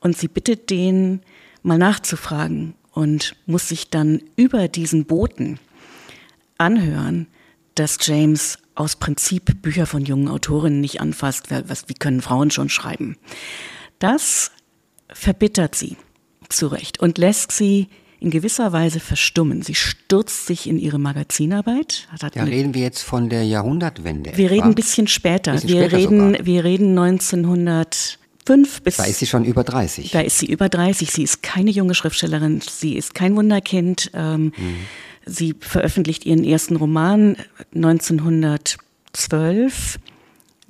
B: und sie bittet den mal nachzufragen und muss sich dann über diesen Boten anhören, dass James aus Prinzip Bücher von jungen Autorinnen nicht anfasst. Was, wie können Frauen schon schreiben? Das verbittert sie zurecht und lässt sie in gewisser Weise verstummen. Sie stürzt sich in ihre Magazinarbeit.
A: ja, reden wir jetzt von der Jahrhundertwende.
B: Wir etwa? reden ein bisschen später. Bisschen wir, später reden, wir reden 1900 fünf bis.
A: Da ist sie schon über 30.
B: Da ist sie über 30. Sie ist keine junge Schriftstellerin. Sie ist kein Wunderkind. Ähm, mhm. Sie veröffentlicht ihren ersten Roman 1912.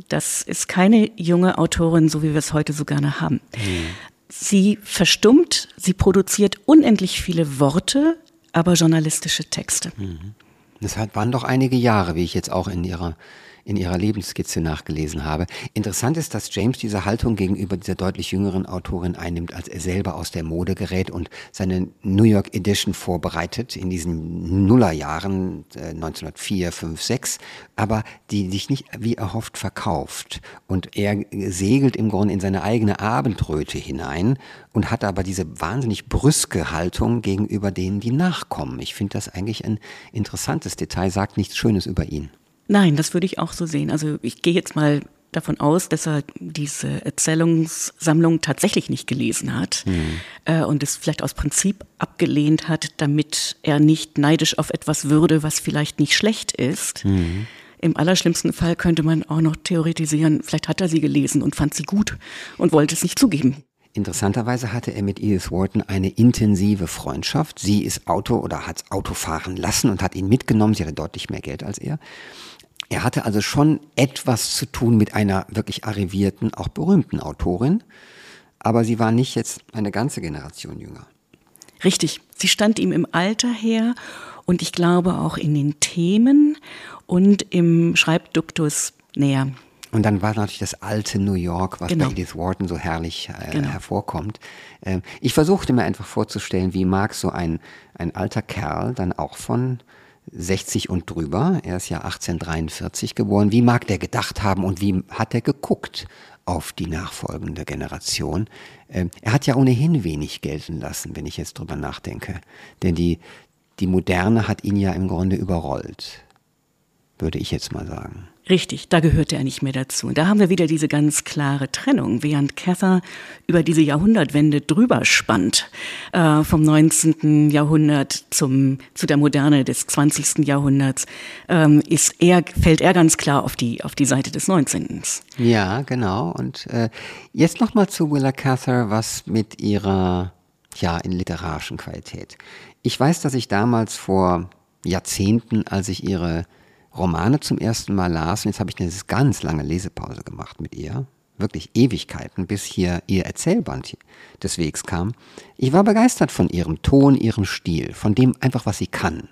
B: Das ist keine junge Autorin, so wie wir es heute so gerne haben. Mhm. Sie verstummt, sie produziert unendlich viele Worte, aber journalistische Texte. Mhm.
A: Das waren doch einige Jahre, wie ich jetzt auch in ihrer in ihrer Lebensskizze nachgelesen habe. Interessant ist, dass James diese Haltung gegenüber dieser deutlich jüngeren Autorin einnimmt, als er selber aus der Mode gerät und seine New York Edition vorbereitet in diesen Nullerjahren äh, 1904, 5, 6, aber die sich nicht wie erhofft verkauft. Und er segelt im Grunde in seine eigene Abendröte hinein und hat aber diese wahnsinnig brüske Haltung gegenüber denen, die nachkommen. Ich finde das eigentlich ein interessantes Detail, sagt nichts Schönes über ihn.
B: Nein, das würde ich auch so sehen. Also ich gehe jetzt mal davon aus, dass er diese Erzählungssammlung tatsächlich nicht gelesen hat mhm. äh, und es vielleicht aus Prinzip abgelehnt hat, damit er nicht neidisch auf etwas würde, was vielleicht nicht schlecht ist. Mhm. Im allerschlimmsten Fall könnte man auch noch theoretisieren, vielleicht hat er sie gelesen und fand sie gut und wollte es nicht zugeben.
A: Interessanterweise hatte er mit Edith Wharton eine intensive Freundschaft. Sie ist Auto oder hat Auto fahren lassen und hat ihn mitgenommen. Sie hatte deutlich mehr Geld als er. Er hatte also schon etwas zu tun mit einer wirklich arrivierten, auch berühmten Autorin, aber sie war nicht jetzt eine ganze Generation jünger.
B: Richtig, sie stand ihm im Alter her und ich glaube auch in den Themen und im Schreibduktus näher.
A: Und dann war natürlich das alte New York, was genau. bei Edith Wharton so herrlich äh, genau. hervorkommt. Ähm, ich versuchte mir einfach vorzustellen, wie mag so ein, ein alter Kerl dann auch von 60 und drüber, er ist ja 1843 geboren, wie mag der gedacht haben und wie hat er geguckt auf die nachfolgende Generation? Ähm, er hat ja ohnehin wenig gelten lassen, wenn ich jetzt drüber nachdenke. Denn die, die Moderne hat ihn ja im Grunde überrollt, würde ich jetzt mal sagen.
B: Richtig, da gehörte er nicht mehr dazu. Und da haben wir wieder diese ganz klare Trennung, während Cather über diese Jahrhundertwende drüber spannt, äh, vom 19. Jahrhundert zum, zu der Moderne des 20. Jahrhunderts, ähm, ist er, fällt er ganz klar auf die, auf die Seite des 19.
A: Ja, genau. Und äh, jetzt nochmal zu Willa Cather, was mit ihrer, ja, in literarischen Qualität. Ich weiß, dass ich damals vor Jahrzehnten, als ich ihre Romane zum ersten Mal las, und jetzt habe ich eine ganz lange Lesepause gemacht mit ihr, wirklich Ewigkeiten, bis hier ihr Erzählband des Wegs kam. Ich war begeistert von ihrem Ton, ihrem Stil, von dem einfach, was sie kann.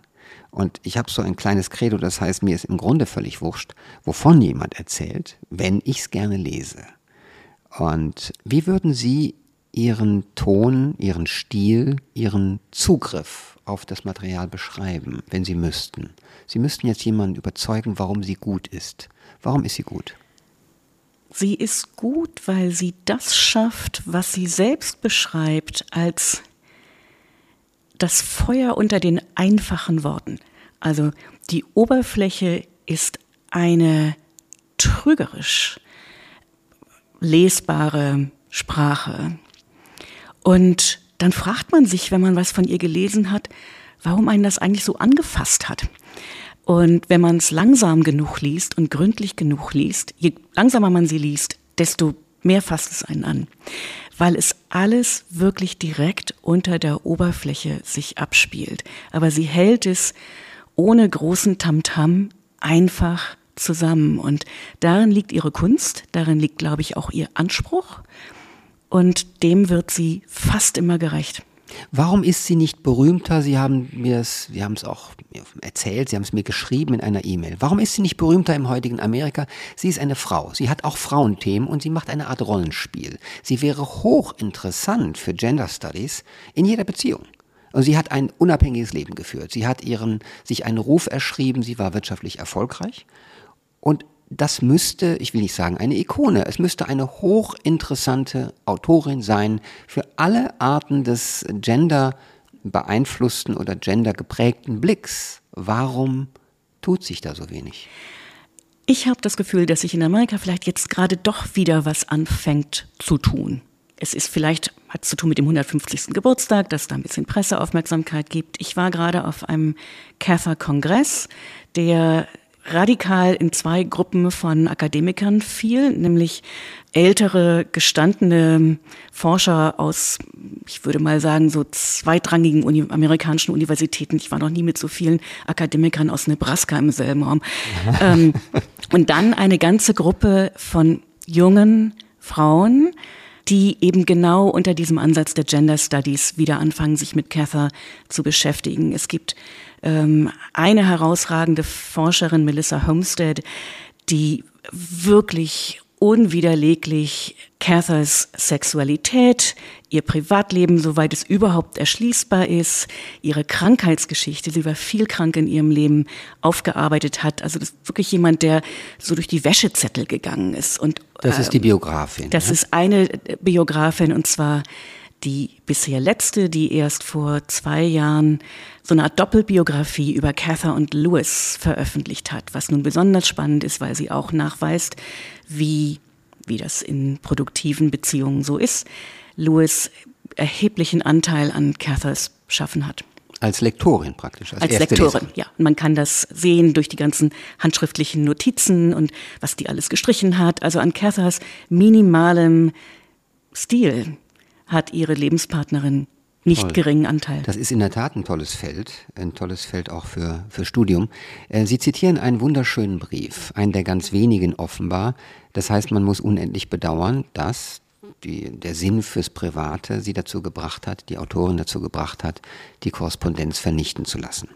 A: Und ich habe so ein kleines Credo, das heißt, mir ist im Grunde völlig wurscht, wovon jemand erzählt, wenn ich es gerne lese. Und wie würden Sie Ihren Ton, Ihren Stil, Ihren Zugriff auf das Material beschreiben, wenn Sie müssten? Sie müssten jetzt jemanden überzeugen, warum sie gut ist. Warum ist sie gut?
B: Sie ist gut, weil sie das schafft, was sie selbst beschreibt als das Feuer unter den einfachen Worten. Also die Oberfläche ist eine trügerisch lesbare Sprache. Und dann fragt man sich, wenn man was von ihr gelesen hat, warum einen das eigentlich so angefasst hat. Und wenn man es langsam genug liest und gründlich genug liest, je langsamer man sie liest, desto mehr fasst es einen an, weil es alles wirklich direkt unter der Oberfläche sich abspielt. Aber sie hält es ohne großen Tamtam -Tam einfach zusammen. Und darin liegt ihre Kunst, darin liegt, glaube ich, auch ihr Anspruch. Und dem wird sie fast immer gerecht.
A: Warum ist sie nicht berühmter? Sie haben mir es, Sie haben es auch erzählt, Sie haben es mir geschrieben in einer E-Mail. Warum ist sie nicht berühmter im heutigen Amerika? Sie ist eine Frau. Sie hat auch Frauenthemen und sie macht eine Art Rollenspiel. Sie wäre hochinteressant für Gender Studies in jeder Beziehung. Und sie hat ein unabhängiges Leben geführt. Sie hat ihren, sich einen Ruf erschrieben. Sie war wirtschaftlich erfolgreich. Und das müsste, ich will nicht sagen eine Ikone, es müsste eine hochinteressante Autorin sein für alle Arten des Gender beeinflussten oder gender geprägten Blicks. Warum tut sich da so wenig?
B: Ich habe das Gefühl, dass sich in Amerika vielleicht jetzt gerade doch wieder was anfängt zu tun. Es ist vielleicht, hat zu tun mit dem 150. Geburtstag, dass da ein bisschen Presseaufmerksamkeit gibt. Ich war gerade auf einem CAFA-Kongress, der radikal in zwei Gruppen von Akademikern fiel, nämlich ältere, gestandene Forscher aus, ich würde mal sagen, so zweitrangigen Uni amerikanischen Universitäten. Ich war noch nie mit so vielen Akademikern aus Nebraska im selben Raum. ähm, und dann eine ganze Gruppe von jungen Frauen, die eben genau unter diesem Ansatz der Gender Studies wieder anfangen, sich mit Cather zu beschäftigen. Es gibt eine herausragende Forscherin, Melissa Homestead, die wirklich unwiderleglich Cathers Sexualität, ihr Privatleben, soweit es überhaupt erschließbar ist, ihre Krankheitsgeschichte, sie war viel krank in ihrem Leben, aufgearbeitet hat. Also das ist wirklich jemand, der so durch die Wäschezettel gegangen ist. Und,
A: das ist die ähm, Biografin.
B: Das ja? ist eine Biografin und zwar die bisher letzte, die erst vor zwei Jahren so eine Art Doppelbiografie über Cather und Lewis veröffentlicht hat, was nun besonders spannend ist, weil sie auch nachweist, wie, wie das in produktiven Beziehungen so ist, Lewis erheblichen Anteil an Cathers Schaffen hat.
A: Als Lektorin praktisch.
B: Als, als Lektorin, Leserin. ja. Man kann das sehen durch die ganzen handschriftlichen Notizen und was die alles gestrichen hat. Also an Cathers minimalem Stil hat ihre Lebenspartnerin nicht Toll. geringen Anteil.
A: Das ist in der Tat ein tolles Feld, ein tolles Feld auch für, für Studium. Äh, Sie zitieren einen wunderschönen Brief, einen der ganz wenigen offenbar. Das heißt, man muss unendlich bedauern, dass die, der Sinn fürs Private sie dazu gebracht hat, die Autorin dazu gebracht hat, die Korrespondenz vernichten zu lassen.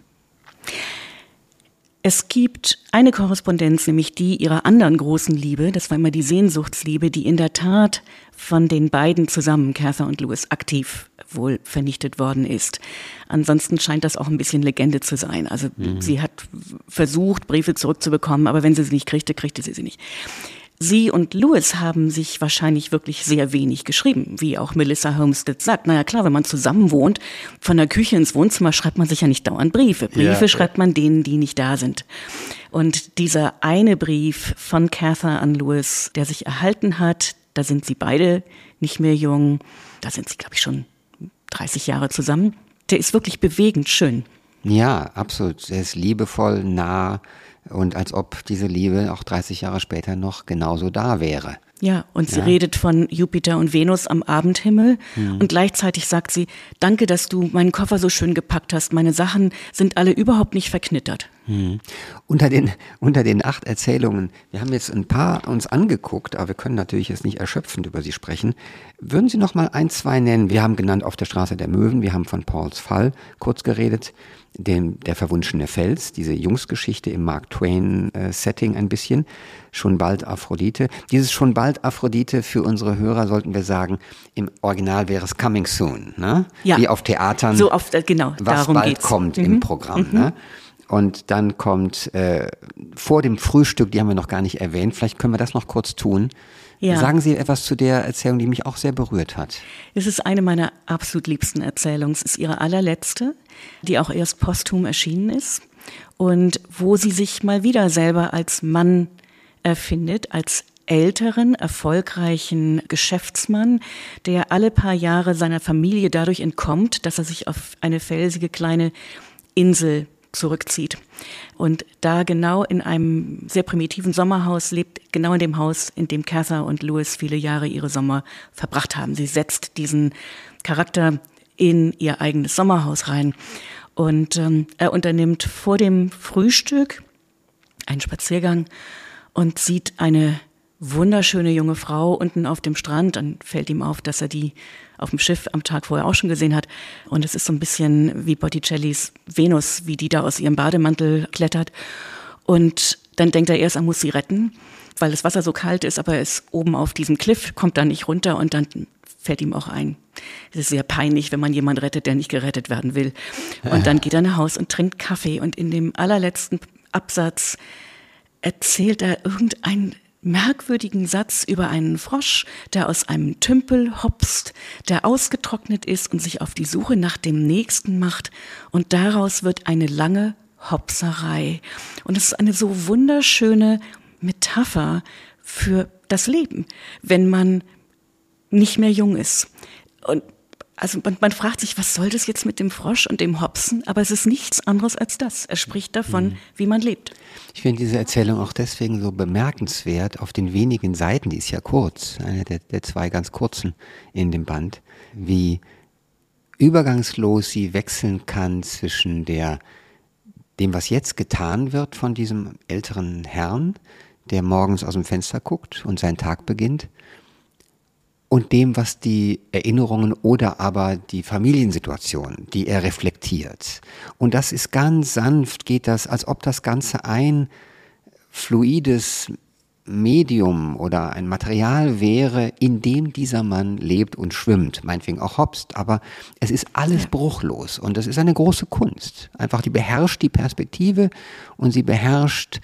B: Es gibt eine Korrespondenz, nämlich die ihrer anderen großen Liebe, das war immer die Sehnsuchtsliebe, die in der Tat von den beiden zusammen, Cather und Louis, aktiv wohl vernichtet worden ist. Ansonsten scheint das auch ein bisschen Legende zu sein. Also mhm. sie hat versucht, Briefe zurückzubekommen, aber wenn sie sie nicht kriegte, kriegte sie sie nicht. Sie und Lewis haben sich wahrscheinlich wirklich sehr wenig geschrieben, wie auch Melissa Homestead sagt. Naja klar, wenn man zusammen wohnt, von der Küche ins Wohnzimmer schreibt man sich ja nicht dauernd Briefe. Briefe ja. schreibt man denen, die nicht da sind. Und dieser eine Brief von Cather an Lewis, der sich erhalten hat, da sind sie beide nicht mehr jung, da sind sie, glaube ich, schon 30 Jahre zusammen, der ist wirklich bewegend schön.
A: Ja, absolut. Er ist liebevoll, nah, und als ob diese Liebe auch 30 Jahre später noch genauso da wäre.
B: Ja, und sie ja. redet von Jupiter und Venus am Abendhimmel mhm. und gleichzeitig sagt sie, danke, dass du meinen Koffer so schön gepackt hast. Meine Sachen sind alle überhaupt nicht verknittert.
A: Mhm. Unter, den, unter den acht Erzählungen, wir haben jetzt ein paar uns angeguckt, aber wir können natürlich jetzt nicht erschöpfend über sie sprechen. Würden Sie noch mal ein, zwei nennen? Wir haben genannt Auf der Straße der Möwen, wir haben von Pauls Fall kurz geredet dem, der verwunschene Fels, diese Jungsgeschichte im Mark Twain-Setting äh, ein bisschen. Schon bald Aphrodite. Dieses schon bald Aphrodite für unsere Hörer sollten wir sagen, im Original wäre es Coming Soon, ne?
B: Ja.
A: Wie auf Theatern.
B: So auf, äh, genau,
A: was darum bald geht's. kommt mhm. im Programm, mhm. ne? Und dann kommt äh, vor dem Frühstück, die haben wir noch gar nicht erwähnt, vielleicht können wir das noch kurz tun. Ja. Sagen Sie etwas zu der Erzählung, die mich auch sehr berührt hat.
B: Es ist eine meiner absolut liebsten Erzählungen. Es ist ihre allerletzte, die auch erst posthum erschienen ist und wo sie sich mal wieder selber als Mann erfindet als älteren, erfolgreichen Geschäftsmann, der alle paar Jahre seiner Familie dadurch entkommt, dass er sich auf eine felsige kleine Insel zurückzieht. Und da genau in einem sehr primitiven Sommerhaus lebt, genau in dem Haus, in dem Cather und Louis viele Jahre ihre Sommer verbracht haben. Sie setzt diesen Charakter in ihr eigenes Sommerhaus rein. Und ähm, er unternimmt vor dem Frühstück einen Spaziergang und sieht eine wunderschöne junge Frau unten auf dem Strand. Dann fällt ihm auf, dass er die auf dem Schiff am Tag vorher auch schon gesehen hat. Und es ist so ein bisschen wie Botticellis Venus, wie die da aus ihrem Bademantel klettert. Und dann denkt er erst, er muss sie retten, weil das Wasser so kalt ist, aber er ist oben auf diesem Cliff, kommt da nicht runter und dann fällt ihm auch ein. Es ist sehr peinlich, wenn man jemanden rettet, der nicht gerettet werden will. Und dann geht er nach Haus und trinkt Kaffee und in dem allerletzten Absatz erzählt er irgendein merkwürdigen Satz über einen Frosch, der aus einem Tümpel hopst, der ausgetrocknet ist und sich auf die Suche nach dem nächsten macht und daraus wird eine lange Hopserei. Und es ist eine so wunderschöne Metapher für das Leben, wenn man nicht mehr jung ist. Und also man, man, fragt sich, was soll das jetzt mit dem Frosch und dem Hopsen? Aber es ist nichts anderes als das. Er spricht davon, mhm. wie man lebt.
A: Ich finde diese Erzählung auch deswegen so bemerkenswert auf den wenigen Seiten, die ist ja kurz, eine der, der zwei ganz kurzen in dem Band, wie übergangslos sie wechseln kann zwischen der, dem, was jetzt getan wird von diesem älteren Herrn, der morgens aus dem Fenster guckt und sein Tag beginnt, und dem, was die Erinnerungen oder aber die Familiensituation, die er reflektiert. Und das ist ganz sanft, geht das, als ob das Ganze ein fluides Medium oder ein Material wäre, in dem dieser Mann lebt und schwimmt, meinetwegen auch hopst, aber es ist alles bruchlos und das ist eine große Kunst. Einfach, die beherrscht die Perspektive und sie beherrscht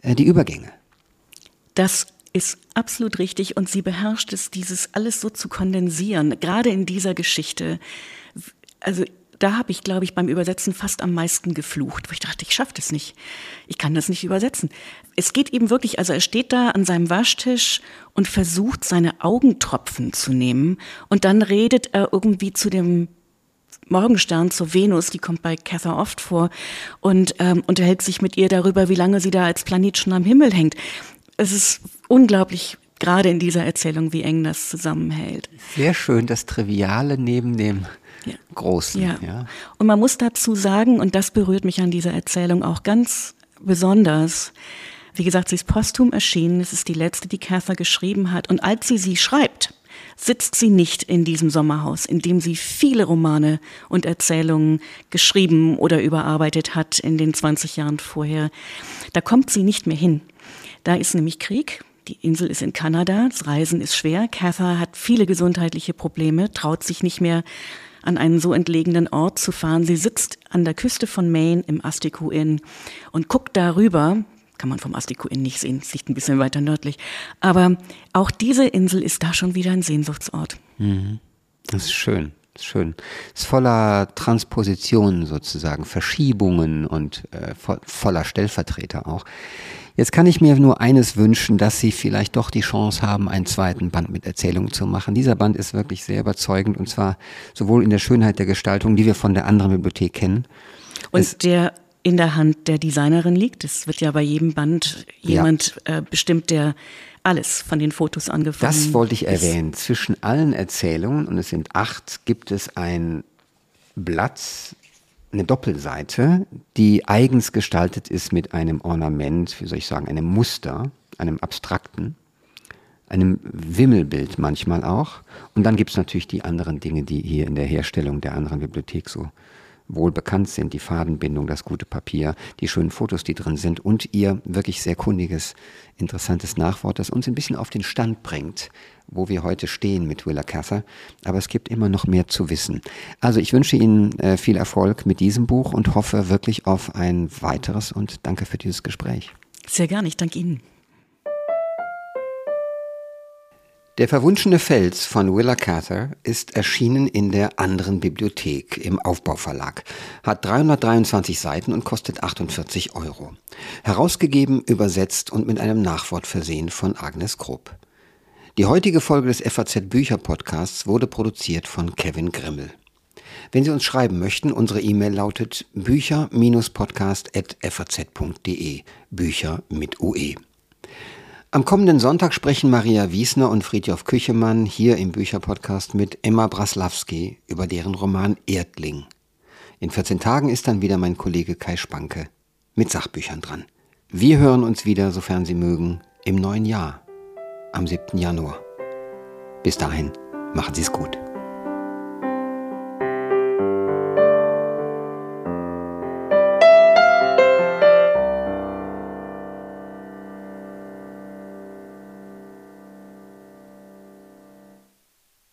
A: äh, die Übergänge.
B: Das ist absolut richtig und sie beherrscht es, dieses alles so zu kondensieren, gerade in dieser Geschichte. Also da habe ich, glaube ich, beim Übersetzen fast am meisten geflucht, wo ich dachte, ich schaffe das nicht. Ich kann das nicht übersetzen. Es geht eben wirklich, also er steht da an seinem Waschtisch und versucht, seine Augentropfen zu nehmen und dann redet er irgendwie zu dem Morgenstern zur Venus, die kommt bei Cather oft vor und ähm, unterhält sich mit ihr darüber, wie lange sie da als Planet schon am Himmel hängt es ist unglaublich, gerade in dieser Erzählung, wie eng das zusammenhält.
A: Sehr schön, das Triviale neben dem ja. Großen.
B: Ja. ja. Und man muss dazu sagen, und das berührt mich an dieser Erzählung auch ganz besonders, wie gesagt, sie ist posthum erschienen, es ist die letzte, die Cather geschrieben hat. Und als sie sie schreibt, sitzt sie nicht in diesem Sommerhaus, in dem sie viele Romane und Erzählungen geschrieben oder überarbeitet hat in den 20 Jahren vorher. Da kommt sie nicht mehr hin. Da ist nämlich Krieg. Die Insel ist in Kanada. Das Reisen ist schwer. Cather hat viele gesundheitliche Probleme, traut sich nicht mehr an einen so entlegenen Ort zu fahren. Sie sitzt an der Küste von Maine im Astiku Inn und guckt darüber. Kann man vom Astiku Inn nicht sehen, es liegt ein bisschen weiter nördlich. Aber auch diese Insel ist da schon wieder ein Sehnsuchtsort.
A: Mhm. Das ist schön. Schön. Es ist voller Transpositionen sozusagen, Verschiebungen und äh, voller Stellvertreter auch. Jetzt kann ich mir nur eines wünschen, dass Sie vielleicht doch die Chance haben, einen zweiten Band mit Erzählungen zu machen. Dieser Band ist wirklich sehr überzeugend und zwar sowohl in der Schönheit der Gestaltung, die wir von der anderen Bibliothek kennen.
B: Und es der in der Hand der Designerin liegt. Es wird ja bei jedem Band jemand ja. äh, bestimmt, der alles von den Fotos angefangen.
A: Das wollte ich erwähnen. Zwischen allen Erzählungen, und es sind acht, gibt es ein Blatt eine Doppelseite, die eigens gestaltet ist mit einem Ornament, wie soll ich sagen, einem Muster, einem abstrakten, einem Wimmelbild manchmal auch. Und dann gibt es natürlich die anderen Dinge, die hier in der Herstellung der anderen Bibliothek so wohl bekannt sind, die Fadenbindung, das gute Papier, die schönen Fotos, die drin sind und ihr wirklich sehr kundiges, interessantes Nachwort, das uns ein bisschen auf den Stand bringt, wo wir heute stehen mit Willa Cather. Aber es gibt immer noch mehr zu wissen. Also ich wünsche Ihnen äh, viel Erfolg mit diesem Buch und hoffe wirklich auf ein weiteres und danke für dieses Gespräch.
B: Sehr gerne, ich danke Ihnen.
A: Der verwunschene Fels von Willa Cather ist erschienen in der anderen Bibliothek im Aufbauverlag, hat 323 Seiten und kostet 48 Euro. Herausgegeben, übersetzt und mit einem Nachwort versehen von Agnes Krupp. Die heutige Folge des FAZ Bücher Podcasts wurde produziert von Kevin Grimmel. Wenn Sie uns schreiben möchten, unsere E-Mail lautet bücher-podcast.faz.de. Bücher mit UE. Am kommenden Sonntag sprechen Maria Wiesner und Friedhof Küchemann hier im Bücherpodcast mit Emma Braslawski über deren Roman Erdling. In 14 Tagen ist dann wieder mein Kollege Kai Spanke mit Sachbüchern dran. Wir hören uns wieder, sofern Sie mögen, im neuen Jahr, am 7. Januar. Bis dahin, machen Sie es gut.